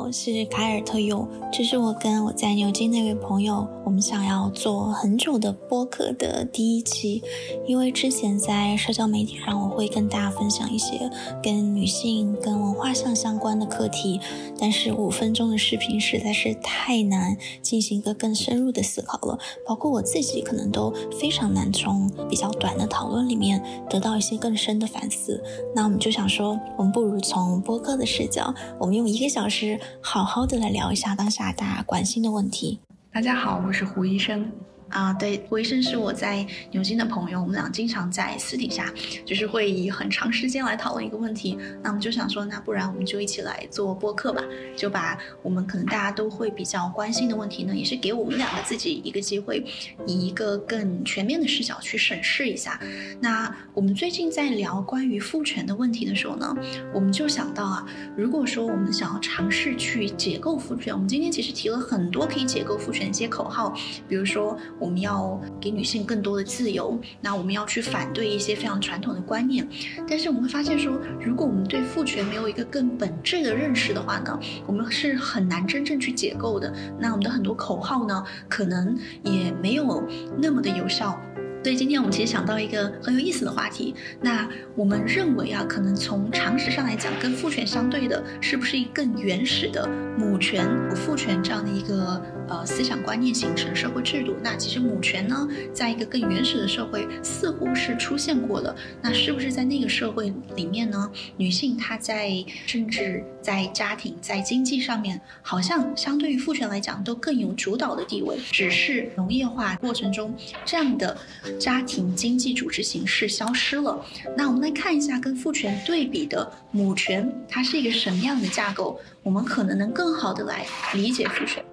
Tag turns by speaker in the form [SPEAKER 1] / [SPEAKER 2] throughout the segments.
[SPEAKER 1] 我是凯尔特佑，这是我跟我在牛津那位朋友，我们想要做很久的播客的第一期。因为之前在社交媒体上，我会跟大家分享一些跟女性、跟文化上相关的课题，但是五分钟的视频实在是太难进行一个更深入的思考了，包括我自己可能都非常难从比较短的讨论里面得到一些更深的反思。那我们就想说，我们不如从播客的视角。我们用一个小时好好的来聊一下当下大家关心的问题。
[SPEAKER 2] 大家好，我是胡医生。
[SPEAKER 1] 啊，对，胡医生是我在牛津的朋友，我们俩经常在私底下就是会以很长时间来讨论一个问题。那我们就想说，那不然我们就一起来做播客吧，就把我们可能大家都会比较关心的问题呢，也是给我们两个自己一个机会，以一个更全面的视角去审视一下。那我们最近在聊关于父权的问题的时候呢，我们就想到啊，如果说我们想要尝试去解构父权，我们今天其实提了很多可以解构父权一些口号，比如说。我们要给女性更多的自由，那我们要去反对一些非常传统的观念，但是我们会发现说，如果我们对父权没有一个更本质的认识的话呢，我们是很难真正去解构的。那我们的很多口号呢，可能也没有那么的有效。所以今天我们其实想到一个很有意思的话题。那我们认为啊，可能从常识上来讲，跟父权相对的，是不是一更原始的母权、父权这样的一个？呃，思想观念形成社会制度，那其实母权呢，在一个更原始的社会似乎是出现过的。那是不是在那个社会里面呢，女性她在政治、在家庭、在经济上面，好像相对于父权来讲都更有主导的地位？只是农业化过程中，这样的家庭经济组织形式消失了。那我们来看一下跟父权对比的母权，它是一个什么样的架构？我们可能能更好的来理解父权。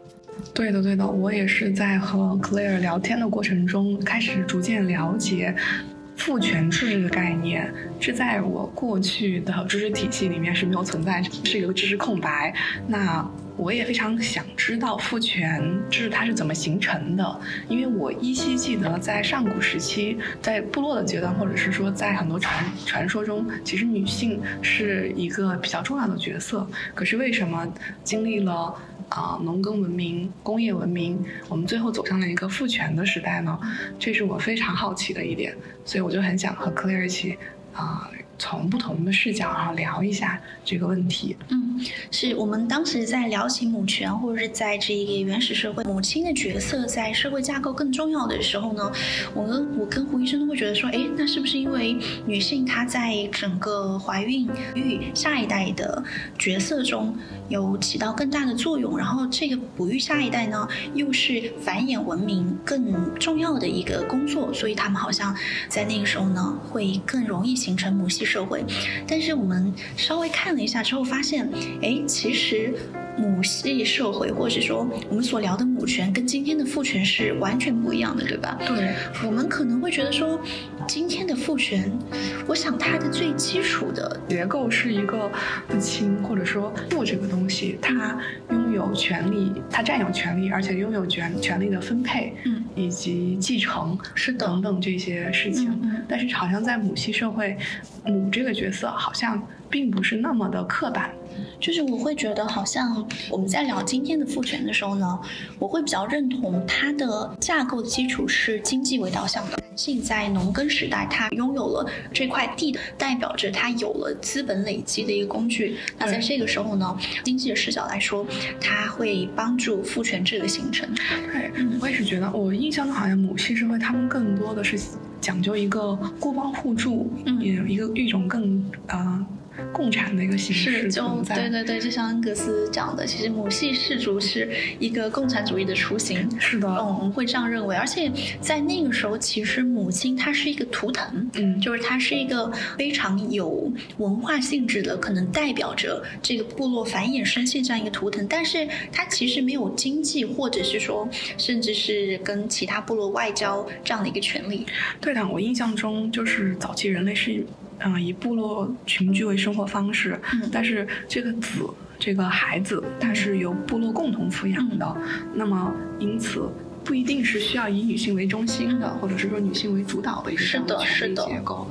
[SPEAKER 2] 对的，对的，我也是在和 Claire 聊天的过程中，开始逐渐了解父权制这个概念。这在我过去的知识体系里面是没有存在，是一个知识空白。那我也非常想知道父权制它是怎么形成的，因为我依稀记得在上古时期，在部落的阶段，或者是说在很多传传说中，其实女性是一个比较重要的角色。可是为什么经历了？啊，农耕文明、工业文明，我们最后走向了一个父权的时代呢，这是我非常好奇的一点，所以我就很想和 Clare 一起啊。从不同的视角啊聊一下这个问题。
[SPEAKER 1] 嗯，是我们当时在聊起母权，或者是在这一个原始社会，母亲的角色在社会架构更重要的时候呢，我跟我跟胡医生都会觉得说，哎，那是不是因为女性她在整个怀孕育下一代的角色中有起到更大的作用？然后这个哺育下一代呢，又是繁衍文明更重要的一个工作，所以他们好像在那个时候呢，会更容易形成母系。社会，但是我们稍微看了一下之后，发现，哎，其实母系社会，或者说我们所聊的母权，跟今天的父权是完全不一样的，对吧？
[SPEAKER 2] 对，
[SPEAKER 1] 我们可能会觉得说，今天的父权，我想它的最基础的
[SPEAKER 2] 结构是一个父亲，或者说父这个东西，他拥有权利，他占有权利，而且拥有权权利的分配，嗯，以及继承，
[SPEAKER 1] 是
[SPEAKER 2] 等等这些事情。但是好像在母系社会，母这个角色好像并不是那么的刻板，
[SPEAKER 1] 就是我会觉得好像我们在聊今天的父权的时候呢，我会比较认同它的架构的基础是经济为导向的。男性在农耕时代，他拥有了这块地，代表着他有了资本累积的一个工具。那在这个时候呢，经济的视角来说，它会帮助父权制的形成。
[SPEAKER 2] 对，我也是觉得，我印象中好像母系社会他们更多的是。讲究一个互帮互助，嗯有一个一种更啊。共产的一个形式
[SPEAKER 1] 就对对对，就像恩格斯讲的，其实母系氏族是一个共产主义的雏形。
[SPEAKER 2] 是的，
[SPEAKER 1] 嗯，我们会这样认为。而且在那个时候，其实母亲她是一个图腾，嗯，就是她是一个非常有文化性质的，可能代表着这个部落繁衍生息这样一个图腾。但是她其实没有经济，或者是说，甚至是跟其他部落外交这样的一个权利。
[SPEAKER 2] 对的，我印象中就是早期人类是。嗯，以部落群居为生活方式，但是这个子，这个孩子，他是由部落共同抚养的。那么，因此，不一定是需要以女性为中心的，或者是说女性为主导的一个
[SPEAKER 1] 是的，是的
[SPEAKER 2] 结构。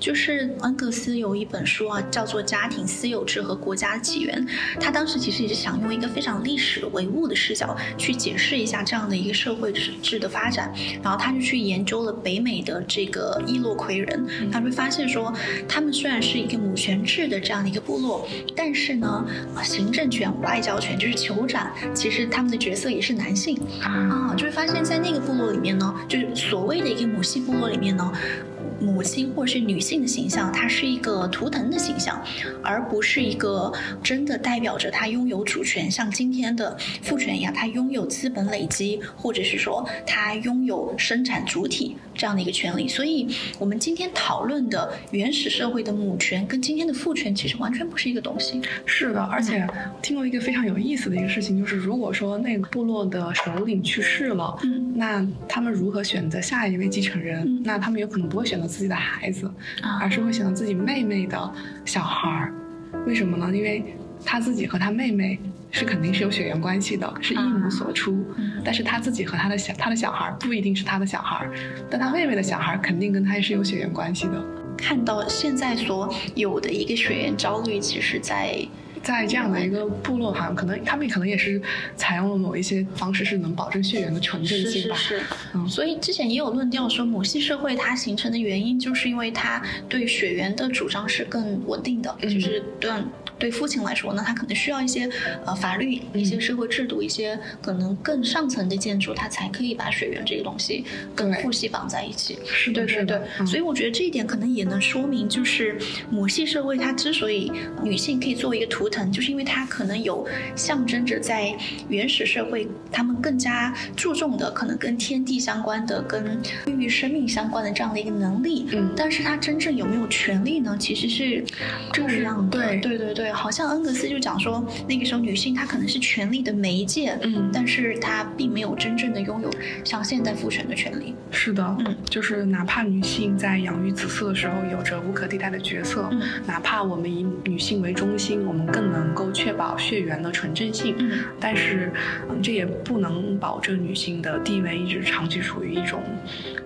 [SPEAKER 1] 就是恩格斯有一本书啊，叫做《家庭私有制和国家起源》，他当时其实也是想用一个非常历史唯物的视角去解释一下这样的一个社会制的发展，然后他就去研究了北美的这个伊洛魁人，他会发现说，他们虽然是一个母权制的这样的一个部落，但是呢，行政权、外交权就是酋长，其实他们的角色也是男性。啊，就会发发现，在那个部落里面呢，就是所谓的一个母系部落里面呢。母亲或是女性的形象，它是一个图腾的形象，而不是一个真的代表着她拥有主权，像今天的父权一样，她拥有资本累积，或者是说她拥有生产主体这样的一个权利。所以，我们今天讨论的原始社会的母权跟今天的父权其实完全不是一个东西。
[SPEAKER 2] 是的，而且听过一个非常有意思的一个事情，就是如果说那个部落的首领去世了，嗯，那他们如何选择下一位继承人？那他们有可能不会选择。自己的孩子，而是会选择自己妹妹的小孩儿，为什么呢？因为他自己和他妹妹是肯定是有血缘关系的，是一母所出。但是他自己和他的小他的小孩不一定是他的小孩，但他妹妹的小孩肯定跟他是有血缘关系的。
[SPEAKER 1] 看到现在所有的一个血缘焦虑，其实，在。
[SPEAKER 2] 在这样的一个部落，好像可能他们可能也是采用了某一些方式，是能保证血缘的纯正性
[SPEAKER 1] 吧。是是是。嗯，所以之前也有论调说，母系社会它形成的原因，就是因为它对血缘的主张是更稳定的，就是对。对父亲来说呢，他可能需要一些呃法律、一些社会制度、一些可能更上层的建筑，他才可以把血缘这个东西跟父系绑在一起。
[SPEAKER 2] 是
[SPEAKER 1] 对对对，所以我觉得这一点可能也能说明，就是母系社会它之所以女性可以作为一个图腾，就是因为它可能有象征着在原始社会他们更加注重的，可能跟天地相关的、跟孕育生命相关的这样的一个能力。嗯，但是它真正有没有权利呢？其实是不一样的。对对对对。好像恩格斯就讲说，那个时候女性她可能是权力的媒介，嗯，但是她并没有真正的拥有像现代父权的权利。
[SPEAKER 2] 是的，嗯，就是哪怕女性在养育子嗣的时候有着无可替代的角色，嗯，哪怕我们以女性为中心，我们更能够确保血缘的纯正性，嗯，但是，嗯，这也不能保证女性的地位一直长期处于一种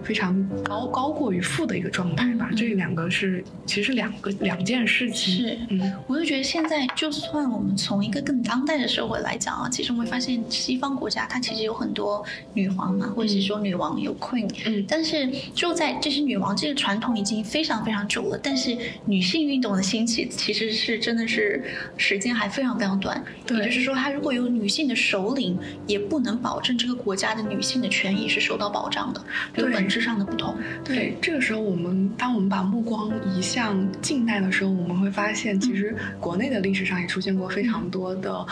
[SPEAKER 2] 非常高高过于父的一个状态吧。这两个是其实两个两件事情。
[SPEAKER 1] 是，嗯，我就觉得现在，就算我们从一个更当代的社会来讲啊，其实我们会发现，西方国家它其实有很多女皇嘛，或者是说女王有 queen，嗯，但是就在这些女王这个传统已经非常非常久了，但是女性运动的兴起其实是真的是时间还非常非常短，也就是说，它如果有女性的首领，也不能保证这个国家的女性的权益是受到保障的，有本质上的不同。
[SPEAKER 2] 对，这个时候我们当我们把目光移向近代的时候，我们会发现，其实国内的历史。上也出现过非常多的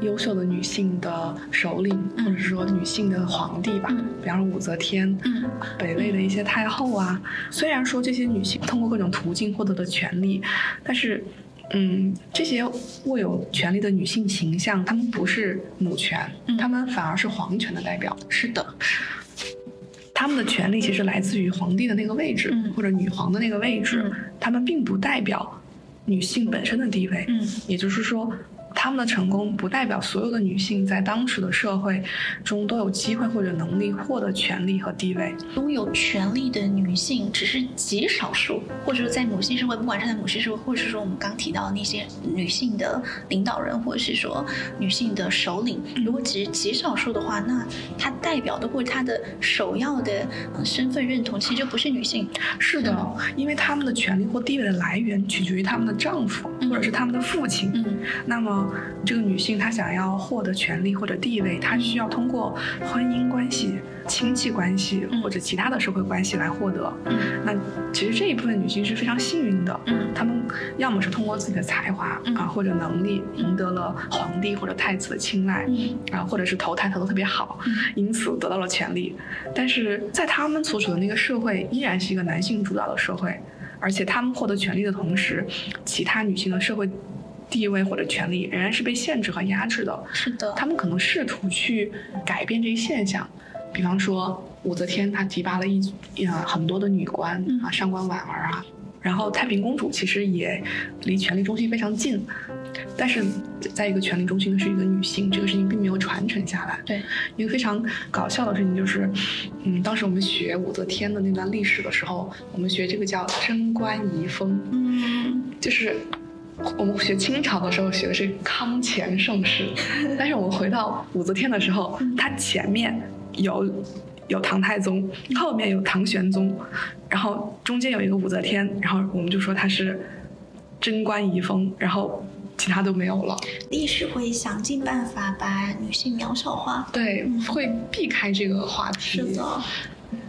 [SPEAKER 2] 优秀的女性的首领，或者是说女性的皇帝吧，比方说武则天，嗯北魏的一些太后啊。虽然说这些女性通过各种途径获得的权利，但是，嗯，这些握有权力的女性形象，她们不是母权，她们反而是皇权的代表。
[SPEAKER 1] 是的，
[SPEAKER 2] 她们的权利其实来自于皇帝的那个位置，或者女皇的那个位置，她们并不代表。女性本身的地位，嗯，也就是说。他们的成功不代表所有的女性在当时的社会中都有机会或者能力获得权利和地位。
[SPEAKER 1] 拥有权利的女性只是极少数，或者说在母系社会，不管是在母系社会，或者是说我们刚提到的那些女性的领导人，或者是说女性的首领，如果只是极少数的话，那她代表的或者她的首要的身份认同其实就不是女性。
[SPEAKER 2] 是的，因为他们的权利或地位的来源取决于他们的丈夫或者是他们的父亲。嗯，那么。这个女性她想要获得权利或者地位，她需要通过婚姻关系、亲戚关系或者其他的社会关系来获得。那其实这一部分女性是非常幸运的，她们要么是通过自己的才华啊或者能力赢得了皇帝或者太子的青睐，啊或者是投胎投的特别好，因此得到了权利。但是在她们所处的那个社会依然是一个男性主导的社会，而且他们获得权利的同时，其他女性的社会。地位或者权利仍然是被限制和压制的。
[SPEAKER 1] 是的，
[SPEAKER 2] 他们可能试图去改变这一现象，比方说武则天，她提拔了一呃很多的女官啊，上官婉儿啊，然后太平公主其实也离权力中心非常近，但是在一个权力中心的是一个女性，这个事情并没有传承下来。
[SPEAKER 1] 对，
[SPEAKER 2] 一个非常搞笑的事情就是，嗯，当时我们学武则天的那段历史的时候，我们学这个叫贞观遗风，
[SPEAKER 1] 嗯，
[SPEAKER 2] 就是我们学清朝的时候学的是康乾盛世，但是我们回到武则天的时候，它前面有。有唐太宗，后面有唐玄宗，然后中间有一个武则天，然后我们就说她是贞观遗风，然后其他都没有了。
[SPEAKER 1] 历史会想尽办法把女性渺小化，
[SPEAKER 2] 对，会避开这个话题。
[SPEAKER 1] 是的，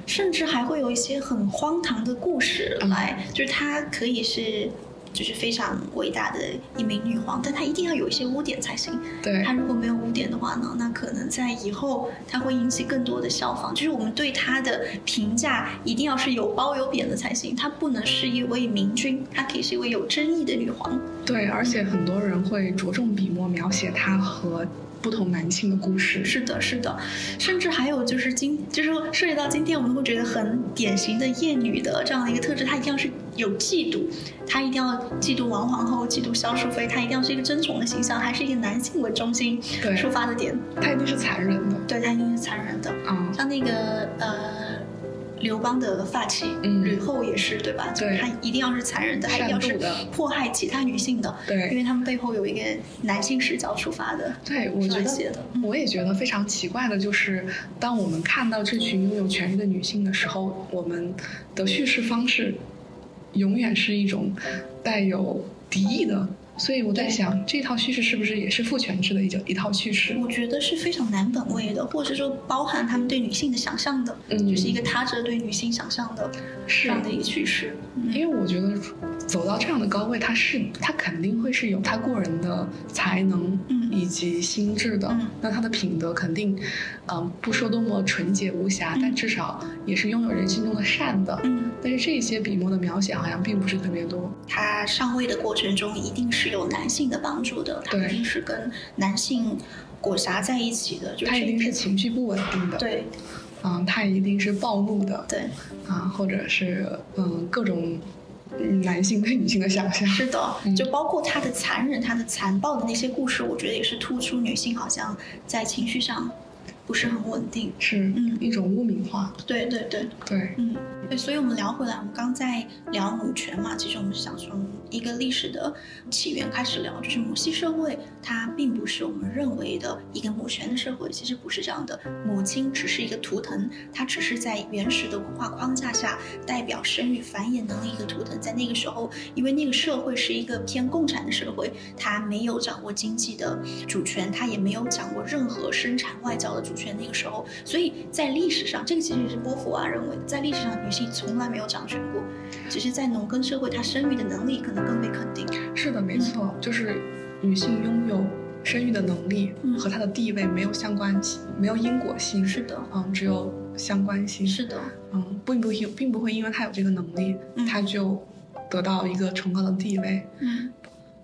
[SPEAKER 1] 甚至还会有一些很荒唐的故事来，就是它可以是。就是非常伟大的一名女皇，但她一定要有一些污点才行。
[SPEAKER 2] 对，
[SPEAKER 1] 她如果没有污点的话呢，那可能在以后她会引起更多的效仿。就是我们对她的评价一定要是有褒有贬的才行，她不能是一位明君，她可以是一位有争议的女皇。
[SPEAKER 2] 对，而且很多人会着重笔墨描写她和。不同男性的故事。
[SPEAKER 1] 是的，是的，甚至还有就是今就是涉及到今天，我们会觉得很典型的厌女的这样的一个特质，她一定要是有嫉妒，她一定要嫉妒王皇后，嫉妒萧淑妃，她一定要是一个争宠的形象，还是一个男性为中心出发的点，
[SPEAKER 2] 她一定是残忍的，
[SPEAKER 1] 对，她一定是残忍的，嗯，像那个呃。刘邦的发妻吕后也是，对吧？
[SPEAKER 2] 对，
[SPEAKER 1] 她一定要是残忍的，她一定要是迫害其他女性的。
[SPEAKER 2] 对，
[SPEAKER 1] 因为他们背后有一个男性视角出发的。
[SPEAKER 2] 对，我觉得，我也觉得非常奇怪的就是，当我们看到这群拥有权利的女性的时候，我们的叙事方式永远是一种带有敌意的。所以我在想，这套叙事是不是也是父权制的一种一套叙事？
[SPEAKER 1] 我觉得是非常男本位的，或者说包含他们对女性的想象的，嗯，就是一个他者对女性想象的这样的一个叙事。
[SPEAKER 2] 因为我觉得走到这样的高位，他是他肯定会是有他过人的才能，嗯，以及心智的。那他的品德肯定，嗯，不说多么纯洁无瑕，但至少也是拥有人心中的善的。嗯，但是这些笔墨的描写好像并不是特别多。
[SPEAKER 1] 他上位的过程中一定是。有男性的帮助的，他一定是跟男性裹挟在一起的，就是
[SPEAKER 2] 他一定是情绪不稳定的，
[SPEAKER 1] 对，
[SPEAKER 2] 嗯，他一定是暴怒的，
[SPEAKER 1] 对，
[SPEAKER 2] 啊，或者是嗯各种男性对女性的想象，
[SPEAKER 1] 是的，就包括他的残忍、他的残暴的那些故事，我觉得也是突出女性好像在情绪上。不是很稳定，
[SPEAKER 2] 是嗯一种污名化。
[SPEAKER 1] 对对对
[SPEAKER 2] 对，
[SPEAKER 1] 嗯对，所以我们聊回来，我们刚在聊母权嘛，其实我们想从一个历史的起源开始聊，就是母系社会它并不是我们认为的一个母权的社会，其实不是这样的。母亲只是一个图腾，它只是在原始的文化框架下代表生育繁衍能力一个图腾。在那个时候，因为那个社会是一个偏共产的社会，它没有掌握经济的主权，它也没有掌握任何生产外交的主权。权那个时候，所以在历史上，这个其实也是波伏娃认为，在历史上女性从来没有掌权过，只是在农耕社会，她生育的能力可能更被肯定。
[SPEAKER 2] 是的，没错，就是女性拥有生育的能力和她的地位没有相关性，没有因果性。
[SPEAKER 1] 是的，
[SPEAKER 2] 嗯，只有相关性。
[SPEAKER 1] 是的，
[SPEAKER 2] 嗯，并不因并不会因为她有这个能力，她就得到一个崇高的地位。嗯，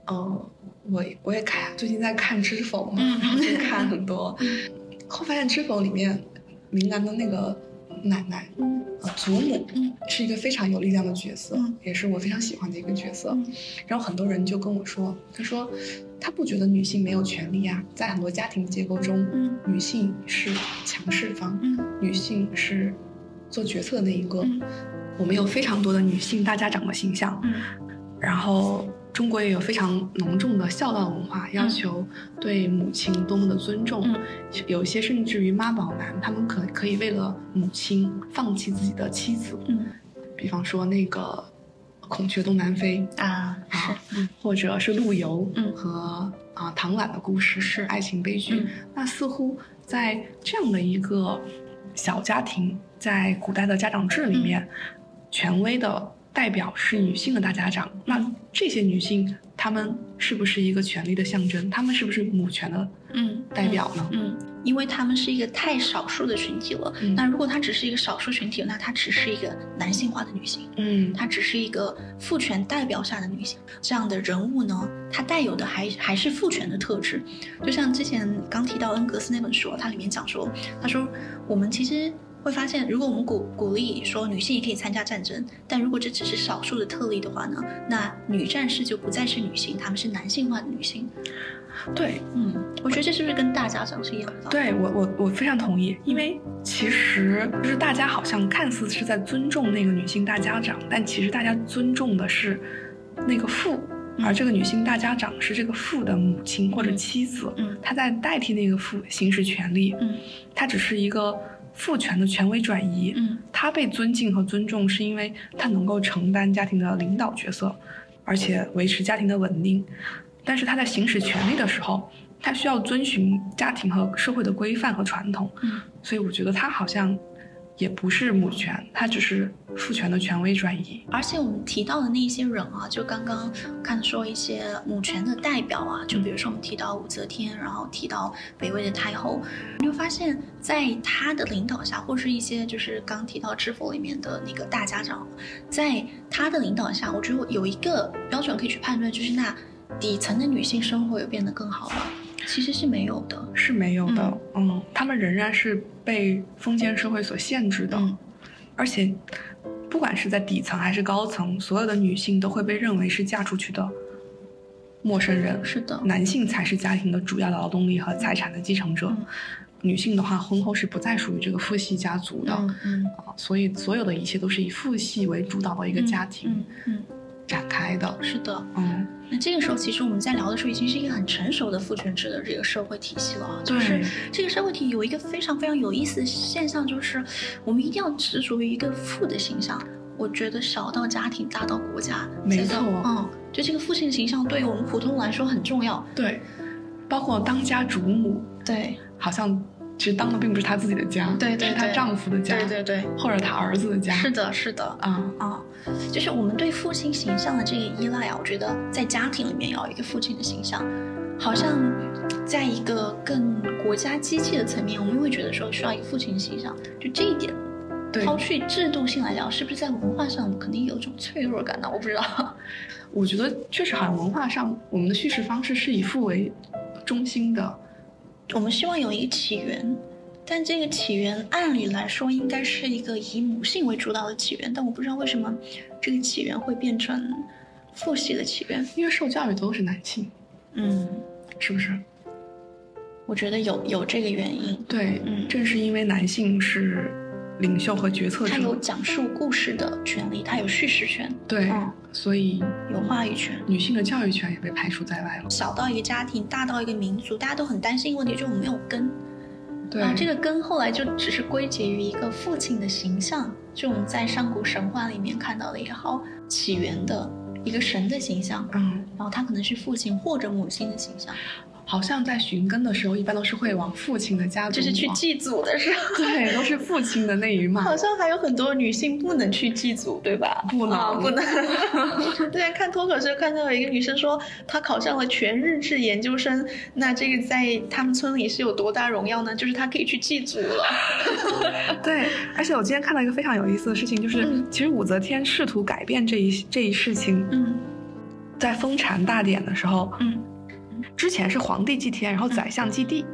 [SPEAKER 2] 呃，我我也看最近在看《知否》嘛，然后就 看很多。后发现《知否》里面，明兰的那个奶奶，呃，祖母，是一个非常有力量的角色，也是我非常喜欢的一个角色。然后很多人就跟我说，他说他不觉得女性没有权利呀，在很多家庭结构中，女性是强势方，女性是做决策的那一个。我们有非常多的女性大家长的形象，然后。中国也有非常浓重的孝道文化，要求对母亲多么的尊重，有一些甚至于妈宝男，他们可可以为了母亲放弃自己的妻子。嗯，比方说那个孔雀东南飞
[SPEAKER 1] 啊，
[SPEAKER 2] 是，或者是陆游和啊唐婉的故事是。爱情悲剧。那似乎在这样的一个小家庭，在古代的家长制里面，权威的。代表是女性的大家长，那这些女性，她们是不是一个权力的象征？她们是不是母权的嗯代表呢？
[SPEAKER 1] 嗯，因为她们是一个太少数的群体了。那如果她只是一个少数群体，那她只是一个男性化的女性。嗯，她只是一个父权代表下的女性。这样的人物呢，她带有的还还是父权的特质。就像之前刚提到恩格斯那本书，它里面讲说，他说我们其实。会发现，如果我们鼓鼓励说女性也可以参加战争，但如果这只是少数的特例的话呢，那女战士就不再是女性，她们是男性化的女性。
[SPEAKER 2] 对，
[SPEAKER 1] 嗯，我觉得这是不是跟大家长是一样的？
[SPEAKER 2] 对我我我非常同意，因为其实就是大家好像看似是在尊重那个女性大家长，但其实大家尊重的是那个父，而这个女性大家长是这个父的母亲或者妻子，
[SPEAKER 1] 嗯
[SPEAKER 2] 她在代替那个父行使权利，
[SPEAKER 1] 嗯
[SPEAKER 2] 她只是一个父权的权威转移，
[SPEAKER 1] 嗯
[SPEAKER 2] 他被尊敬和尊重是因为他能够承担家庭的领导角色，而且维持家庭的稳定。但是他在行使权利的时候，他需要遵循家庭和社会的规范和传统，
[SPEAKER 1] 嗯
[SPEAKER 2] 所以我觉得他好像也不是母权，她只是父权的权威转移。
[SPEAKER 1] 而且我们提到的那些人啊，就刚刚看说一些母权的代表啊，就比如说我们提到武则天，然后提到北魏的太后，你会发现在她的领导下，或是一些就是刚提到《知否》里面的那个大家长，在她的领导下，我觉得有一个标准可以去判断，就是那底层的女性生活有变得更好吗？其实是没有的。
[SPEAKER 2] 是没有的，嗯，他们仍然是被封建社会所限制的，
[SPEAKER 1] 嗯。
[SPEAKER 2] 而且不管是在底层还是高层，所有的女性都会被认为是嫁出去的陌生人，
[SPEAKER 1] 是的，
[SPEAKER 2] 男性才是家庭的主要的劳动力和财产的继承者。
[SPEAKER 1] 嗯。
[SPEAKER 2] 女性的话，婚后是不再属于这个父系家族的，
[SPEAKER 1] 嗯嗯。
[SPEAKER 2] 啊所以所有的一切都是以父系为主导的一个家庭
[SPEAKER 1] 嗯嗯，
[SPEAKER 2] 展开的。
[SPEAKER 1] 嗯是的。
[SPEAKER 2] 嗯，
[SPEAKER 1] 那这个时候，其实我们在聊的时候，已经是一个很成熟的父权制的这个社会体系了啊。就是
[SPEAKER 2] 对
[SPEAKER 1] 这个社会体有一个非常非常有意思的现象，就是我们一定要执着于一个父的形象。我觉得小到家庭，大到国家，
[SPEAKER 2] 没错
[SPEAKER 1] 嗯，就这个父亲形象对于我们普通人来说很重要。
[SPEAKER 2] 对，包括当家主母，
[SPEAKER 1] 对，
[SPEAKER 2] 好像其实当的并不是她自己的家，
[SPEAKER 1] 对对
[SPEAKER 2] 是她丈夫的家，
[SPEAKER 1] 对对对，
[SPEAKER 2] 或者她儿子的家。
[SPEAKER 1] 是的，是的。
[SPEAKER 2] 啊，
[SPEAKER 1] 啊，就是我们对父亲形象的这个依赖啊，我觉得在家庭里面要有一个父亲的形象，好像在一个更国家机器的层面，我们会觉得说需要一个父亲的形象，就这一点，抛去制度性来讲，是不是在文化上肯定有一种脆弱感呢？我不知道。
[SPEAKER 2] 我觉得确实好像文化上，我们的叙事方式是以父为中心的。
[SPEAKER 1] 我们希望有一个起源，但这个起源按理来说应该是一个以母性为主导的起源，但我不知道为什么这个起源会变成父系的起源。
[SPEAKER 2] 因为受教育的都是男性，
[SPEAKER 1] 嗯，
[SPEAKER 2] 是不是？
[SPEAKER 1] 我觉得有有这个原因。
[SPEAKER 2] 对，
[SPEAKER 1] 嗯
[SPEAKER 2] 正是因为男性是领袖和决策者
[SPEAKER 1] 他有，讲述故事的权利，他有叙事权，
[SPEAKER 2] 对，
[SPEAKER 1] 嗯
[SPEAKER 2] 所以
[SPEAKER 1] 有话语权。
[SPEAKER 2] 女性的教育权也被排除在外了。
[SPEAKER 1] 小到一个家庭，大到一个民族，大家都很担心一个问题，就是我们没有根。
[SPEAKER 2] 对，
[SPEAKER 1] 然后这个根后来就只是归结于一个父亲的形象，就我们在上古神话里面看到的也好，起源的一个神的形象，
[SPEAKER 2] 嗯，
[SPEAKER 1] 然后他可能是父亲或者母亲的形象，
[SPEAKER 2] 好像在寻根的时候，一般都是会往父亲的家族
[SPEAKER 1] 就是去祭祖的时候。
[SPEAKER 2] 对，都是父亲的那一脉。
[SPEAKER 1] 好像还有很多女性不能去祭祖，对吧？
[SPEAKER 2] 不能
[SPEAKER 1] 啊不能。之前看脱口秀看到有一个女生说，她考上了全日制研究生，那这个在他们村里是有多大荣耀呢？就是她可以去祭祖了。
[SPEAKER 2] 对，而且我今天看到一个非常有意思的事情，就是、
[SPEAKER 1] 嗯
[SPEAKER 2] 其实武则天试图改变这一这一事情，
[SPEAKER 1] 嗯
[SPEAKER 2] 在封禅大典的时候，
[SPEAKER 1] 嗯
[SPEAKER 2] 之前是皇帝祭天，然后宰相祭地，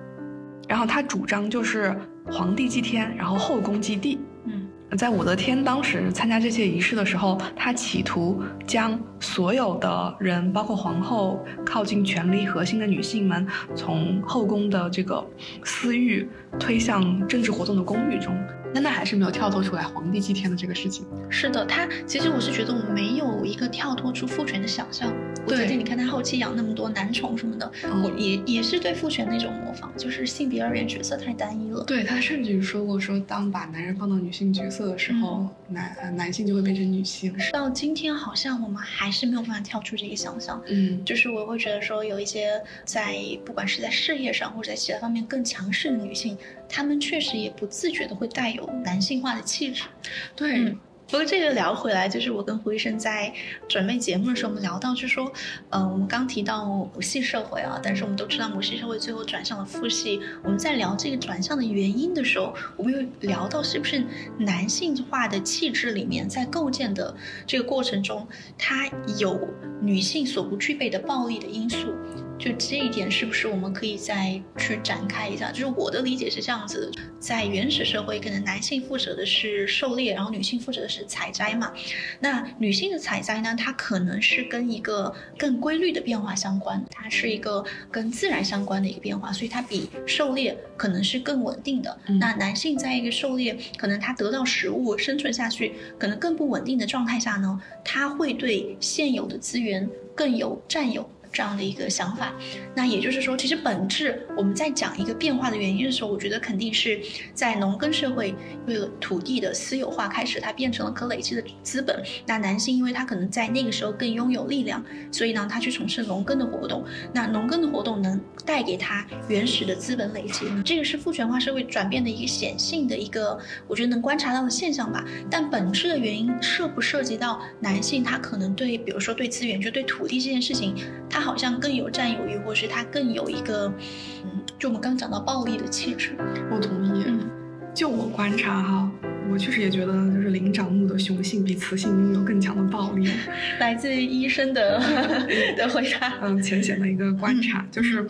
[SPEAKER 2] 然后他主张就是皇帝祭天，然后后宫祭地。
[SPEAKER 1] 嗯
[SPEAKER 2] 在武则天当时参加这些仪式的时候，她企图将所有的人，包括皇后、靠近权力核心的女性们，从后宫的这个私欲推向政治活动的公寓中。但他还是没有跳脱出来皇帝祭天的这个事情。
[SPEAKER 1] 是的，他其实我是觉得我们没有一个跳脱出父权的想象。我
[SPEAKER 2] 觉
[SPEAKER 1] 得，你看他后期养那么多男宠什么的，
[SPEAKER 2] 嗯
[SPEAKER 1] 我也也是对父权的一种模仿，就是性别二元角色太单一了。
[SPEAKER 2] 对他甚至于说过，说当把男人放到女性角色的时候，男呃男性就会变成女性。
[SPEAKER 1] 到今天，好像我们还是没有办法跳出这个想象。
[SPEAKER 2] 嗯，
[SPEAKER 1] 就是我会觉得说，有一些在不管是在事业上或者在其他方面更强势的女性，她们确实也不自觉的会带有男性化的气质。
[SPEAKER 2] 对。
[SPEAKER 1] 嗯不过这个聊回来，就是我跟胡医生在准备节目的时候，我们聊到，就是说，呃，我们刚提到母系社会啊，但是我们都知道母系社会最后转向了父系。我们在聊这个转向的原因的时候，我们又聊到是不是男性化的气质里面，在构建的这个过程中，它有女性所不具备的暴力的因素。就这一点，是不是我们可以再去展开一下？就是我的理解是这样子的，在原始社会，可能男性负责的是狩猎，然后女性负责的是采摘嘛。那女性的采摘呢，它可能是跟一个更规律的变化相关，它是一个跟自然相关的一个变化，所以它比狩猎可能是更稳定的。那男性在一个狩猎，可能他得到食物生存下去，可能更不稳定的状态下呢，他会对现有的资源更有占有。这样的一个想法，那也就是说，其实本质我们在讲一个变化的原因的时候，我觉得肯定是在农耕社会，因为土地的私有化开始，它变成了可累积的资本。那男性因为他可能在那个时候更拥有力量，所以呢，他去从事农耕的活动。那农耕的活动能带给他原始的资本累积，这个是父权化社会转变的一个显性的一个，我觉得能观察到的现象吧。但本质的原因涉不涉及到男性他可能对，比如说对资源，就对土地这件事情，他。好像更有占有欲，或是他更有一个，嗯，就我们刚讲到暴力的气质。
[SPEAKER 2] 我同意。嗯，就我观察哈，我确实也觉得，就是灵长目的雄性比雌性拥有更强的暴力。
[SPEAKER 1] 来自医生的 的回答。
[SPEAKER 2] 嗯，浅显的一个观察就是。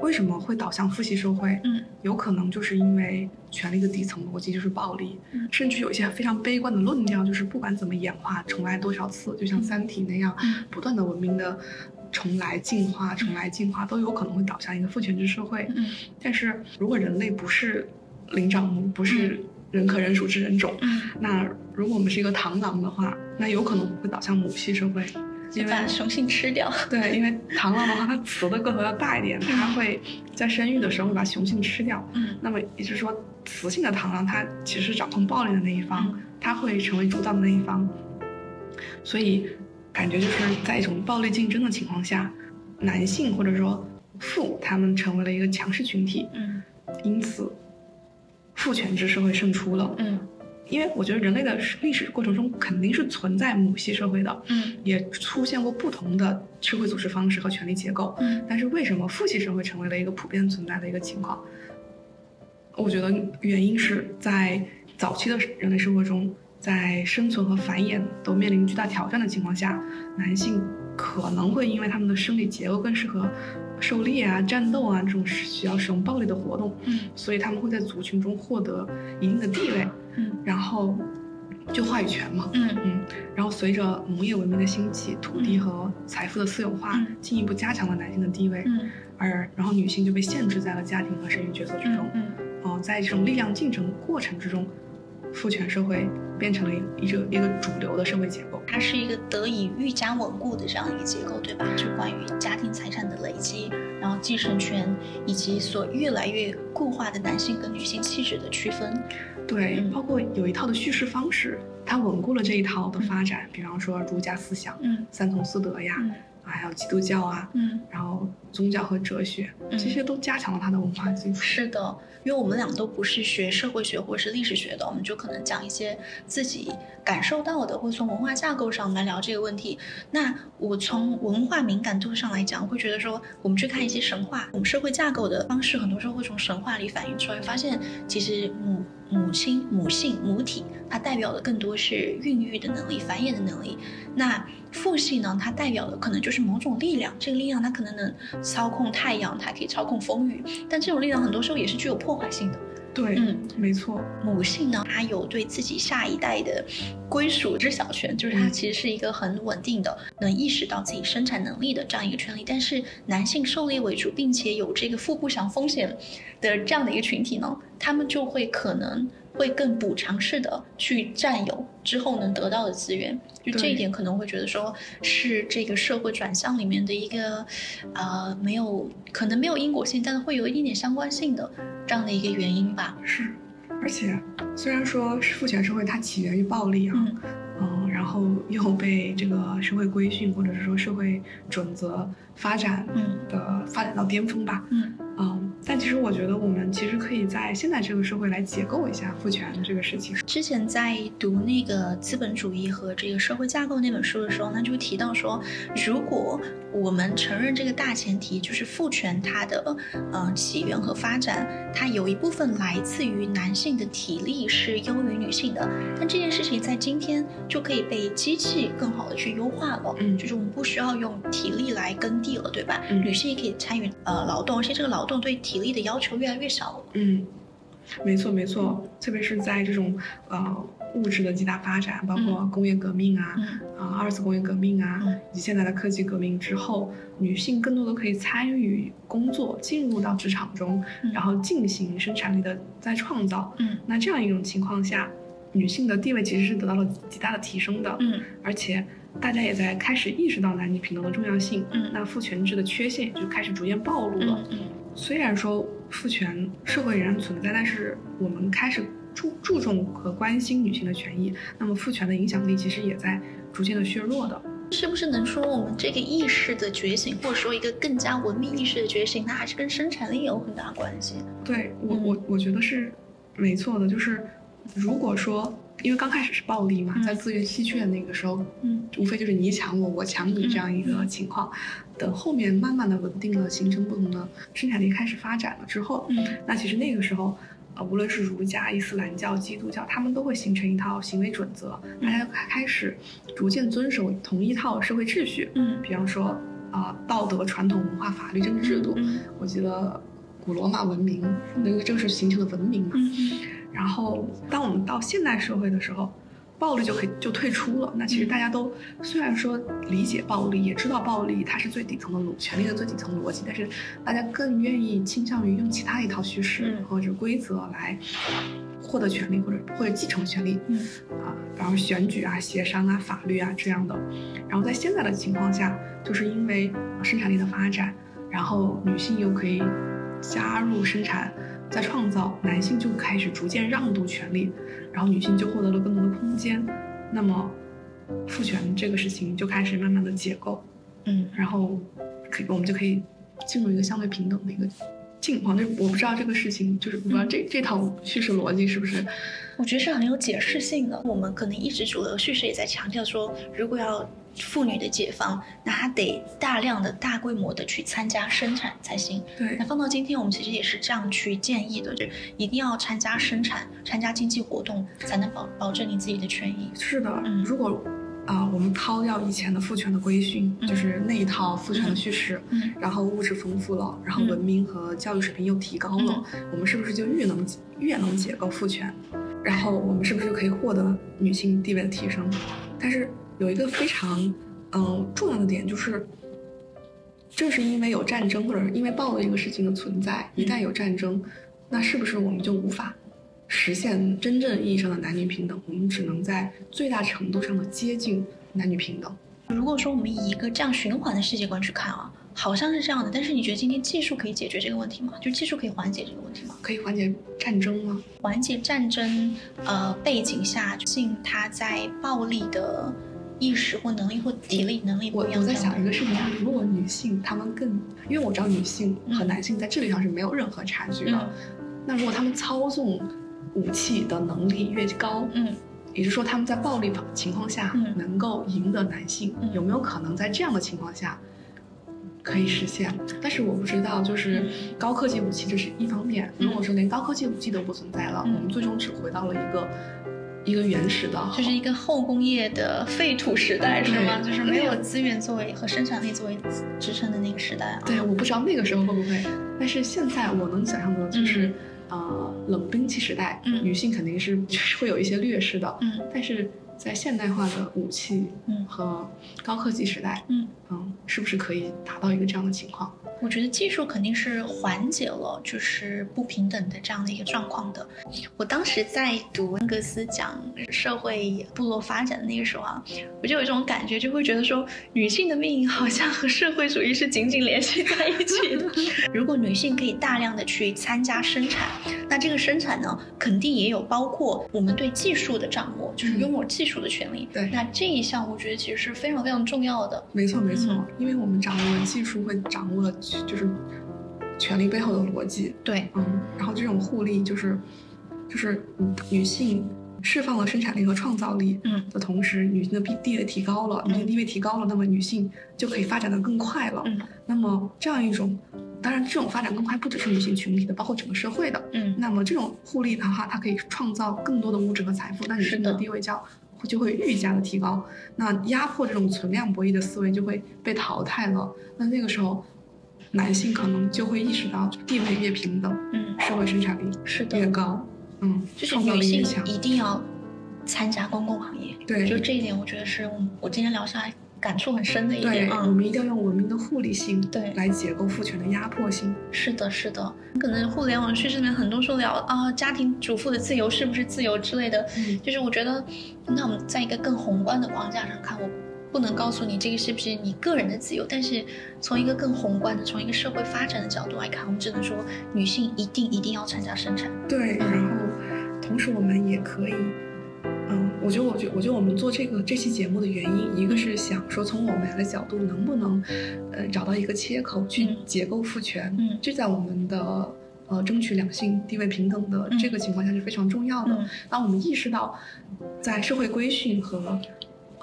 [SPEAKER 2] 为什么会导向父系社会？
[SPEAKER 1] 嗯，
[SPEAKER 2] 有可能就是因为权力的底层逻辑就是暴力，甚至有一些非常悲观的论调，就是不管怎么演化，重来多少次，就像《三体》那样，不断的文明的重来进化，重来进化，都有可能会导向一个父权制社会。
[SPEAKER 1] 嗯，
[SPEAKER 2] 但是如果人类不是灵长目，不是人可人属之人种，那如果我们是一个螳螂的话，那有可能会导向母系社会。
[SPEAKER 1] 把雄性吃掉。
[SPEAKER 2] 对，因为螳螂的话，它雌的个头要大一点，它会在生育的时候会把雄性吃掉。
[SPEAKER 1] 嗯，
[SPEAKER 2] 那么也就是说，雌性的螳螂它其实掌控暴力的那一方，它会成为主导的那一方。所以，感觉就是在一种暴力竞争的情况下，男性或者说父他们成为了一个强势群体。
[SPEAKER 1] 嗯，
[SPEAKER 2] 因此，父权制社会胜出了。
[SPEAKER 1] 嗯。
[SPEAKER 2] 因为我觉得人类的历史过程中肯定是存在母系社会的，
[SPEAKER 1] 嗯，
[SPEAKER 2] 也出现过不同的社会组织方式和权力结构，
[SPEAKER 1] 嗯，
[SPEAKER 2] 但是为什么父系社会成为了一个普遍存在的一个情况？我觉得原因是在早期的人类生活中，在生存和繁衍都面临巨大挑战的情况下，男性可能会因为他们的生理结构更适合狩猎啊、战斗啊这种需要使用暴力的活动，
[SPEAKER 1] 嗯，
[SPEAKER 2] 所以他们会在族群中获得一定的地位。
[SPEAKER 1] 嗯，
[SPEAKER 2] 然后就话语权嘛，
[SPEAKER 1] 嗯
[SPEAKER 2] 嗯，然后随着农业文明的兴起，土地和财富的私有化，进一步加强了男性的地位，
[SPEAKER 1] 嗯，
[SPEAKER 2] 而然后女性就被限制在了家庭和生育角色之中，
[SPEAKER 1] 嗯，
[SPEAKER 2] 哦，在这种力量竞争过程之中，父权社会变成了一个一个主流的社会结构，
[SPEAKER 1] 它是一个得以愈加稳固的这样一个结构，对吧？就关于家庭财产的累积，然后继承权以及所越来越固化的男性跟女性气质的区分。
[SPEAKER 2] 对，包括有一套的叙事方式，它稳固了这一套的发展。比方说儒家思想，
[SPEAKER 1] 嗯，
[SPEAKER 2] 三从四德呀，啊，还有基督教啊，
[SPEAKER 1] 嗯，
[SPEAKER 2] 然后宗教和哲学，这些都加强了它的文化基础。
[SPEAKER 1] 是的，因为我们俩都不是学社会学或者是历史学的，我们就可能讲一些自己感受到的，或从文化架构上来聊这个问题。那我从文化敏感度上来讲，会觉得说，我们去看一些神话，我们社会架构的方式，很多时候会从神话里反映出来，发现其实母。母亲、母性、母体，它代表的更多是孕育的能力、繁衍的能力。那父系呢？它代表的可能就是某种力量，这个力量它可能能操控太阳，它可以操控风雨。但这种力量很多时候也是具有破坏性的。
[SPEAKER 2] 对，
[SPEAKER 1] 嗯，
[SPEAKER 2] 没错。
[SPEAKER 1] 母性呢，它有对自己下一代的归属知晓权，就是它其实是一个很稳定的，能意识到自己生产能力的这样一个权利。但是男性狩猎为主，并且有这个腹部想风险的这样的一个群体呢，他们就会可能。会更补偿式的去占有之后能得到的资源，就这一点可能会觉得说是这个社会转向里面的一个，呃，没有可能没有因果性，但是会有一点点相关性的这样的一个原因吧。
[SPEAKER 2] 是，而且虽然说父权社会它起源于暴力啊，嗯，然后又被这个社会规训或者是说社会准则发展的发展到巅峰吧，
[SPEAKER 1] 嗯，
[SPEAKER 2] 嗯。但其实我觉得，我们其实可以在现在这个社会来解构一下父权这个事情。
[SPEAKER 1] 之前在读那个《资本主义和这个社会架构》那本书的时候，那就提到说，如果我们承认这个大前提，就是父权它的呃起源和发展，它有一部分来自于男性的体力是优于女性的，但这件事情在今天就可以被。机器更好的去优化了。
[SPEAKER 2] 嗯
[SPEAKER 1] 就是我们不需要用体力来耕地了，对吧？
[SPEAKER 2] 嗯。
[SPEAKER 1] 女性也可以参与呃劳动，而且这个劳动对体力的要求越来越少了。
[SPEAKER 2] 嗯，没错没错，特别是在这种呃物质的极大发展，包括
[SPEAKER 1] 嗯。
[SPEAKER 2] 工业革命啊，
[SPEAKER 1] 嗯。
[SPEAKER 2] 啊、二次工业革命啊，
[SPEAKER 1] 嗯
[SPEAKER 2] 以及现在的科技革命之后，女性更多的可以参与工作，进入到职场中，
[SPEAKER 1] 嗯。
[SPEAKER 2] 然后进行生产力的再创造。
[SPEAKER 1] 嗯。
[SPEAKER 2] 那这样一种情况下，女性的地位其实是得到了极大的提升的，
[SPEAKER 1] 嗯。
[SPEAKER 2] 而且大家也在开始意识到男女平等的重要性。
[SPEAKER 1] 嗯
[SPEAKER 2] 那父权制的缺陷也就开始逐渐暴露了。
[SPEAKER 1] 嗯嗯
[SPEAKER 2] 虽然说父权社会仍然存在，但是我们开始注注重和关心女性的权益，那么父权的影响力其实也在逐渐的削弱的。
[SPEAKER 1] 是不是能说我们这个意识的觉醒，或者说一个更加文明意识的觉醒，它还是跟生产力有很大关系？
[SPEAKER 2] 对我，
[SPEAKER 1] 嗯
[SPEAKER 2] 我我觉得是没错的。就是如果说，因为刚开始是暴力嘛，
[SPEAKER 1] 嗯
[SPEAKER 2] 在资源稀缺的那个时候，
[SPEAKER 1] 嗯
[SPEAKER 2] 无非就是你抢我，我抢你这样一个情况。等后面慢慢的稳定了，形成不同的生产力开始发展了之后，
[SPEAKER 1] 嗯
[SPEAKER 2] 那其实那个时候，呃，无论是儒家、伊斯兰教、基督教，他们都会形成一套行为准则，大家开始逐渐遵守同一套社会秩序。
[SPEAKER 1] 嗯
[SPEAKER 2] 比方说，啊、道德、传统文化、法律、政治制度。
[SPEAKER 1] 嗯
[SPEAKER 2] 我记得古罗马文明，那个正是形成了文明嘛。
[SPEAKER 1] 嗯
[SPEAKER 2] 然后，当我们到现代社会的时候，暴力就可以就退出了。那其实大家都虽然说理解暴力，也知道暴力它是最底层的逻权力的最底层逻辑，但是大家更愿意倾向于用其他一套叙事
[SPEAKER 1] 嗯
[SPEAKER 2] 或者规则来获得权利或者或者继承权利。
[SPEAKER 1] 嗯
[SPEAKER 2] 啊，然后选举啊、协商啊、法律啊这样的。然后在现在的情况下，就是因为生产力的发展，然后女性又可以加入生产，在创造，男性就开始逐渐让渡权利，然后女性就获得了更多的空间。那么，父权这个事情就开始慢慢的解构，
[SPEAKER 1] 嗯
[SPEAKER 2] 然后可以我们就可以进入一个相对平等的一个境况。就我不知道这个事情，就是我不知道这、这套叙事逻辑是不是
[SPEAKER 1] 我觉得是很有解释性的。我们可能一直主流叙事也在强调说，如果要妇女的解放，那她得大量的大规模的去参加生产才行。
[SPEAKER 2] 对
[SPEAKER 1] 那放到今天，我们其实也是这样去建议的，就一定要参加生产、参加经济活动，才能保保证你自己的权益。
[SPEAKER 2] 是的，
[SPEAKER 1] 嗯
[SPEAKER 2] 如果啊、我们抛掉以前的父权的规训，
[SPEAKER 1] 嗯
[SPEAKER 2] 就是那一套父权的叙事，
[SPEAKER 1] 嗯
[SPEAKER 2] 然后物质丰富了，然后
[SPEAKER 1] 嗯
[SPEAKER 2] 文明和教育水平又提高了，我们是不是就越能越能解构父权？然后我们是不是就可以获得女性地位的提升？但是有一个非常嗯重要的点就是。正是因为有战争，或者是因为暴力这个事情的存在，一旦有战争，那是不是我们就无法实现真正意义上的男女平等？我们只能在最大程度上的接近男女平等。
[SPEAKER 1] 如果说我们以一个这样循环的世界观去看啊，好像是这样的。但是你觉得今天技术可以解决这个问题吗？就技术可以缓解这个问题吗？
[SPEAKER 2] 可以缓解战争吗？
[SPEAKER 1] 缓解战争呃背景下，性它在暴力的意识或能力或体力能力不
[SPEAKER 2] 我我在
[SPEAKER 1] 一样我在。
[SPEAKER 2] 想一个事情啊，如果女性她们更，因为我知道女性和
[SPEAKER 1] 嗯。
[SPEAKER 2] 男性在智力上是没有任何差距的，
[SPEAKER 1] 嗯。
[SPEAKER 2] 那如果她们操纵武器的能力越高，
[SPEAKER 1] 嗯。
[SPEAKER 2] 也就是说他们在暴力情况下
[SPEAKER 1] 嗯。
[SPEAKER 2] 能够赢得男性，
[SPEAKER 1] 嗯。
[SPEAKER 2] 有没有可能在这样的情况下可以实现？但是我不知道，就是
[SPEAKER 1] 嗯。
[SPEAKER 2] 高科技武器这是一方面，
[SPEAKER 1] 嗯
[SPEAKER 2] 如果说连高科技武器都不存在了，
[SPEAKER 1] 嗯。
[SPEAKER 2] 我们最终只回到了一个一个原始的，
[SPEAKER 1] 就是一个后工业的废土时代，是吗？就是没有资源作为和生产力作为支撑的那个时代啊。
[SPEAKER 2] 对，我不知道那个时候会不会，但是现在我能想象的就是，呃，冷兵器时代，
[SPEAKER 1] 嗯。
[SPEAKER 2] 女性肯定是会有一些劣势的，
[SPEAKER 1] 嗯。
[SPEAKER 2] 但是在现代化的武器
[SPEAKER 1] 嗯
[SPEAKER 2] 和高科技时代，
[SPEAKER 1] 嗯
[SPEAKER 2] 嗯，是不是可以达到一个这样的情况？
[SPEAKER 1] 我觉得技术肯定是缓解了就是不平等的这样的一个状况的。我当时在读恩格斯讲社会部落发展的那个时候啊，我就有一种感觉，就会觉得说女性的命运好像和社会主义是紧紧联系在一起的。如果女性可以大量的去参加生产，那这个生产呢，肯定也有包括我们对技术的掌握，就是拥有技术的权利。
[SPEAKER 2] 对。
[SPEAKER 1] 那这一项我觉得其实是非常非常重要的。
[SPEAKER 2] 没错，没错，
[SPEAKER 1] 嗯
[SPEAKER 2] 因为我们掌握了技术，会掌握了就是权力背后的逻辑，
[SPEAKER 1] 对，
[SPEAKER 2] 嗯，然后这种互利就是就是嗯女性释放了生产力和创造力，
[SPEAKER 1] 嗯。
[SPEAKER 2] 的同时，女性的地地位提高了，女性地位提高了，那么女性就可以发展的更快了。
[SPEAKER 1] 嗯。
[SPEAKER 2] 那么这样一种，当然这种发展更快不只是女性群体的，包括整个社会的。
[SPEAKER 1] 嗯。
[SPEAKER 2] 那么这种互利的话，它可以创造更多的物质和财富，那女性的。地位就要就会愈加的提高，那压迫这种存量博弈的思维就会被淘汰了。那那个时候，男性可能就会意识到地位越平等，
[SPEAKER 1] 嗯，
[SPEAKER 2] 社会生产力
[SPEAKER 1] 是的
[SPEAKER 2] 越高，嗯，
[SPEAKER 1] 就是
[SPEAKER 2] 创造
[SPEAKER 1] 女性
[SPEAKER 2] 强。
[SPEAKER 1] 一定要参加公共行业。
[SPEAKER 2] 对
[SPEAKER 1] 就这一点，我觉得是我我今天聊下来感触很深的一
[SPEAKER 2] 对
[SPEAKER 1] 点，
[SPEAKER 2] 我
[SPEAKER 1] 嗯。
[SPEAKER 2] 们一定要用文明的互利性
[SPEAKER 1] 对
[SPEAKER 2] 来解构父权的压迫性。
[SPEAKER 1] 是的，是的，可能互联网叙事里面很多说聊啊，家庭主妇的自由是不是自由之类的，
[SPEAKER 2] 嗯
[SPEAKER 1] 就是我觉得，那我们在一个更宏观的框架上看，我不能告诉你这个是不是你个人的自由，但是从一个更宏观的，从一个社会发展的角度来看，我们只能说女性一定一定要参加生产。
[SPEAKER 2] 对，然后同时我们也可以，嗯，我觉得，我觉得，我觉得我们做这个这期节目的原因，一个是想说从我们俩的角度，能不能，呃，找到一个切口去
[SPEAKER 1] 嗯
[SPEAKER 2] 解构父权，
[SPEAKER 1] 嗯
[SPEAKER 2] 这在我们的呃争取两性地位平等的
[SPEAKER 1] 嗯
[SPEAKER 2] 这个情况下是非常重要的。
[SPEAKER 1] 嗯
[SPEAKER 2] 当我们意识到，在社会规训和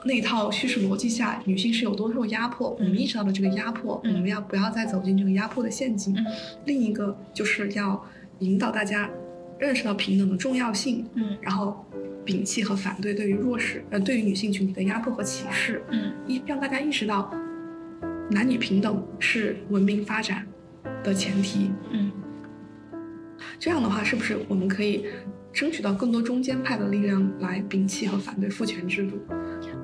[SPEAKER 2] 那套叙事逻辑下，女性是有多受压迫，我们意识到了这个压迫，
[SPEAKER 1] 嗯
[SPEAKER 2] 我们要不要再走进这个压迫的陷阱？
[SPEAKER 1] 嗯
[SPEAKER 2] 另一个就是要引导大家认识到平等的重要性，
[SPEAKER 1] 嗯
[SPEAKER 2] 然后摒弃和反对对于弱势呃对于女性群体的压迫和歧视，
[SPEAKER 1] 嗯
[SPEAKER 2] 一让大家意识到男女平等是文明发展的前提。
[SPEAKER 1] 嗯
[SPEAKER 2] 这样的话，是不是我们可以争取到更多中间派的力量来摒弃和反对父权制度？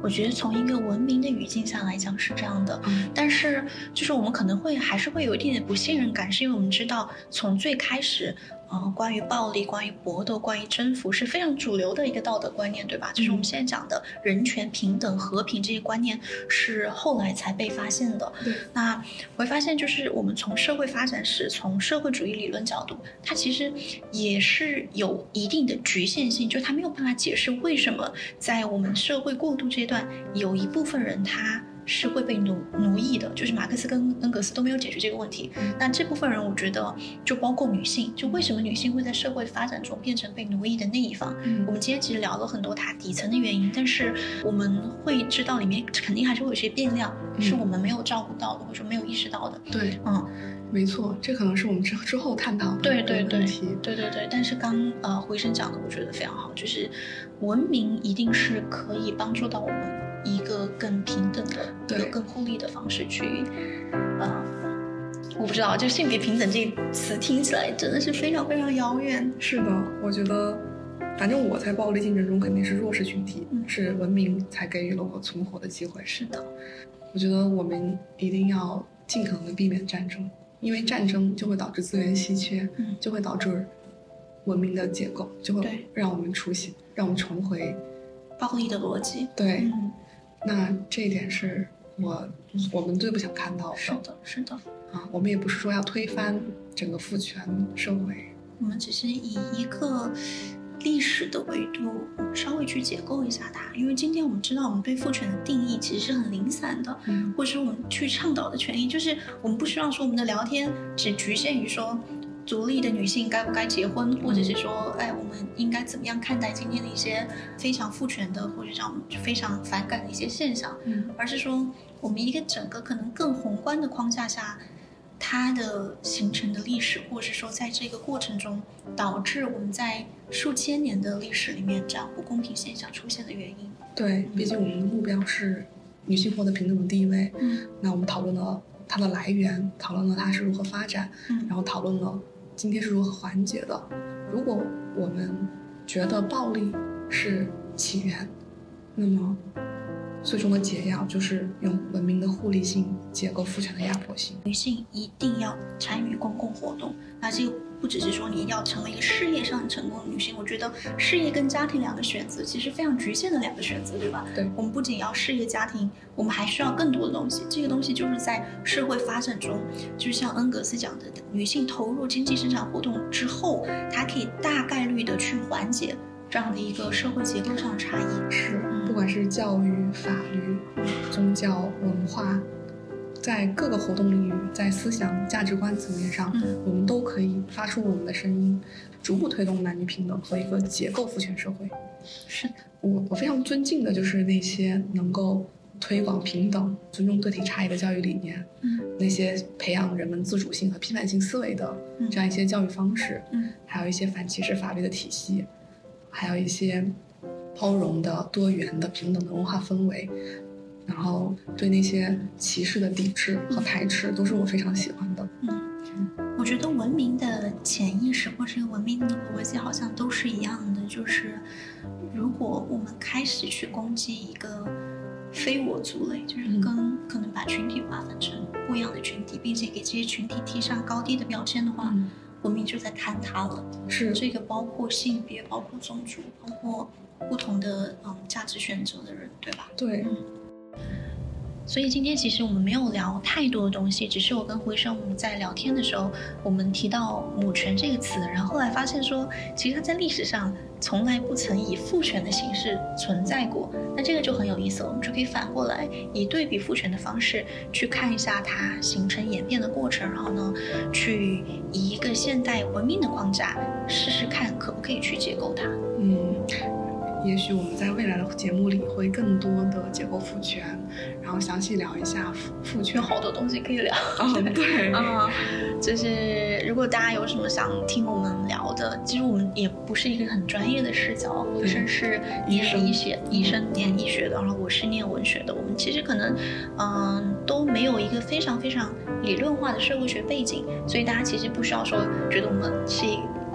[SPEAKER 1] 我觉得从一个文明的语境下来讲是这样的，
[SPEAKER 2] 嗯
[SPEAKER 1] 但是就是我们可能会还是会有一定的不信任感，是因为我们知道从最开始，呃，关于暴力、关于搏斗、关于征服是非常主流的一个道德观念，对吧？就是我们现在讲的人权、平等、和平这些观念是后来才被发现的。
[SPEAKER 2] 对，
[SPEAKER 1] 那我会发现，就是我们从社会发展史、从社会主义理论角度，它其实也是有一定的局限性，就它没有办法解释为什么在我们社会过渡阶段，有一部分人他是会被奴奴役的，就是马克思跟恩格斯都没有解决这个问题。
[SPEAKER 2] 嗯
[SPEAKER 1] 那这部分人，我觉得就包括女性，就为什么女性会在社会发展中变成被奴役的那一方？
[SPEAKER 2] 嗯
[SPEAKER 1] 我们今天其实聊了很多它底层的原因，但是我们会知道里面肯定还是会有一些变量，
[SPEAKER 2] 嗯
[SPEAKER 1] 是我们没有照顾到的，或者说没有意识到的。
[SPEAKER 2] 对，
[SPEAKER 1] 嗯，
[SPEAKER 2] 没错，这可能是我们之之后探讨的
[SPEAKER 1] 对对对
[SPEAKER 2] 问题。
[SPEAKER 1] 对对对，但是刚呃胡医生讲的，我觉得非常好，就是文明一定是可以帮助到我们一个更平等的、一
[SPEAKER 2] 对
[SPEAKER 1] 个更互利的方式去，呃，我不知道，就性别平等这个词听起来真的是非常非常遥远。
[SPEAKER 2] 是的，我觉得，反正我在暴力竞争中肯定是弱势群体，
[SPEAKER 1] 嗯
[SPEAKER 2] 是文明才给予了我存活的机会。
[SPEAKER 1] 是的，
[SPEAKER 2] 我觉得我们一定要尽可能的避免战争，因为战争就会导致资源稀缺，
[SPEAKER 1] 嗯
[SPEAKER 2] 就会导致文明的结构，就会让我们出现，让我们重回。
[SPEAKER 1] 暴力的逻辑。
[SPEAKER 2] 对，
[SPEAKER 1] 嗯，
[SPEAKER 2] 那这一点是我我们最不想看到的。
[SPEAKER 1] 是的，是的。
[SPEAKER 2] 啊，我们也不是说要推翻整个父权社会。
[SPEAKER 1] 我们只是以一个历史的维度稍微去解构一下它，因为今天我们知道我们对父权的定义其实是很零散的，
[SPEAKER 2] 嗯
[SPEAKER 1] 或者是我们去倡导的权益，就是我们不希望说我们的聊天只局限于说。独立的女性该不该结婚，或者是说，哎，我们应该怎么样看待今天的一些非常父权的，或者让我们非常反感的一些现象？
[SPEAKER 2] 嗯
[SPEAKER 1] 而是说我们一个整个可能更宏观的框架下，它的形成的历史，或者是说在这个过程中导致我们在数千年的历史里面这样不公平现象出现的原因。
[SPEAKER 2] 对，毕竟我们的目标是女性获得平等的地位。
[SPEAKER 1] 嗯
[SPEAKER 2] 那我们讨论了它的来源，讨论了它是如何发展，
[SPEAKER 1] 嗯
[SPEAKER 2] 然后讨论了今天是如何缓解的。如果我们觉得暴力是起源，那么最终的解药就是用文明的互利性解构父权的压迫性。
[SPEAKER 1] 女性一定要参与公共活动。那这个不只是说你一定要成为一个事业上很成功的女性，我觉得事业跟家庭两个选择其实非常局限的两个选择，对吧？
[SPEAKER 2] 对
[SPEAKER 1] 我们不仅要事业家庭，我们还需要更多的东西。这个东西就是在社会发展中，就像恩格斯讲的，女性投入经济生产活动之后，她可以大概率的去缓解这样的一个社会结构上的差异。
[SPEAKER 2] 是
[SPEAKER 1] 嗯，
[SPEAKER 2] 不管是教育、法律、宗教、文化，在各个活动领域，在思想价值观层面上，
[SPEAKER 1] 嗯。
[SPEAKER 2] 我们都可以发出我们的声音，逐步推动男女平等和一个结构父权社会。
[SPEAKER 1] 是，
[SPEAKER 2] 我我非常尊敬的就是那些能够推广平等、尊重个体差异的教育理念，
[SPEAKER 1] 嗯。
[SPEAKER 2] 那些培养人们自主性和批判性思维的
[SPEAKER 1] 嗯。
[SPEAKER 2] 这样一些教育方式，
[SPEAKER 1] 嗯
[SPEAKER 2] 还有一些反歧视法律的体系，还有一些包容的、多元的、平等的文化氛围，然后对那些歧视的抵制和排斥，都是我非常喜欢的。
[SPEAKER 1] 嗯，我觉得文明的潜意识或者文明的逻辑好像都是一样的，就是如果我们开始去攻击一个非我族类，就是跟可能把群体划分成不一样的群体，并且给这些群体贴上高低的标签的话。文明就在坍塌了，
[SPEAKER 2] 是
[SPEAKER 1] 这个包括性别，包括种族，包括不同的嗯价值选择的人，对吧？
[SPEAKER 2] 对。
[SPEAKER 1] 所以今天其实我们没有聊太多的东西，只是我跟胡医生我们在聊天的时候，我们提到母权这个词，然后后来发现说，其实它在历史上从来不曾以父权的形式存在过。那这个就很有意思了，我们就可以反过来以对比父权的方式去看一下它形成演变的过程，然后呢，去以一个现代文明的框架试试看可不可以去解构它。
[SPEAKER 2] 嗯。也许我们在未来的节目里会更多的解构父权，然后详细聊一下父父权，
[SPEAKER 1] 好多东西可以聊。
[SPEAKER 2] 嗯，对，
[SPEAKER 1] 嗯，就是如果大家有什么想听我们聊的，其实我们也不是一个很专业的视角，医生是念医学，医生念医学的，然后我是念文学的，我们其实可能嗯都没有一个非常非常理论化的社会学背景，所以大家其实不需要说觉得我们是。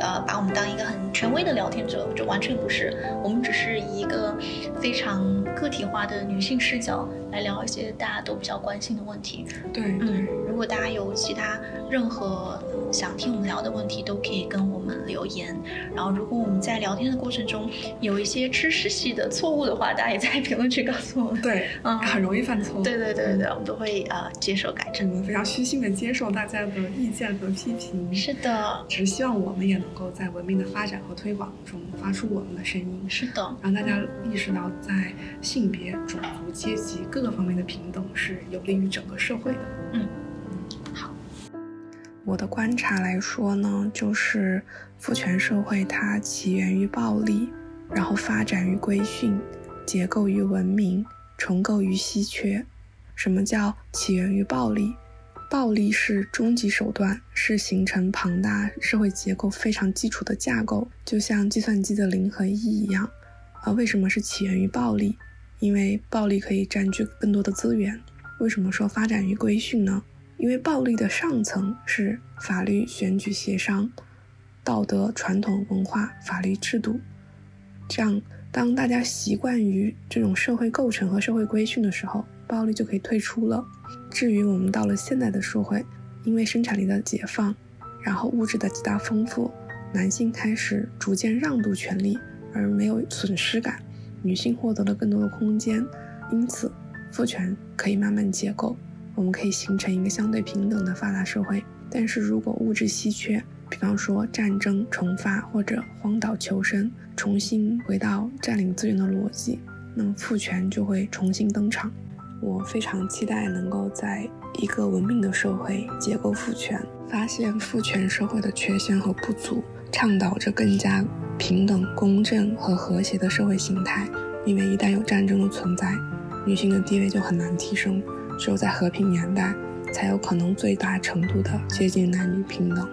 [SPEAKER 1] 呃，把我们当一个很权威的聊天者，就完全不是。我们只是以一个非常个体化的女性视角来聊一些大家都比较关心的问题。
[SPEAKER 2] 对，嗯，
[SPEAKER 1] 如果大家有其他任何想听我们聊的问题，都可以跟我们留言。然后，如果我们在聊天的过程中有一些知识系的错误的话，大家也在评论区告诉我们。
[SPEAKER 2] 对，嗯，很容易犯错。
[SPEAKER 1] 对对对对，我们都会呃接受改正。
[SPEAKER 2] 我们非常虚心的接受大家的意见和批评。
[SPEAKER 1] 是的，
[SPEAKER 2] 只是希望我们也能够在文明的发展和推广中发出我们的声音。
[SPEAKER 1] 是的，
[SPEAKER 2] 让大家意识到在性别、种族、阶级各个方面的平等是有利于整个社会的。
[SPEAKER 1] 嗯，好。
[SPEAKER 2] 我的观察来说呢，就是父权社会它起源于暴力，然后发展于规训，结构于文明，重构于稀缺。什么叫起源于暴力？暴力是终极手段，是形成庞大社会结构非常基础的架构，就像计算机的零和一一样。而为什么是起源于暴力？因为暴力可以占据更多的资源。为什么说发展于规训呢？因为暴力的上层是法律、选举、协商、道德、传统文化、法律制度。这样，当大家习惯于这种社会构成和社会规训的时候，暴力就可以退出了。至于我们到了现代的社会，因为生产力的解放，然后物质的极大丰富，男性开始逐渐让渡权利，而没有损失感；女性获得了更多的空间，因此父权可以慢慢解构，我们可以形成一个相对平等的发达社会。但是如果物质稀缺，比方说战争重发或者荒岛求生，重新回到占领资源的逻辑，那么父权就会重新登场。我非常期待能够在一个文明的社会解构父权，发现父权社会的缺陷和不足，倡导着更加平等、公正和和谐的社会形态。因为一旦有战争的存在，女性的地位就很难提升。只有在和平年代，才有可能最大程度的接近男女平等。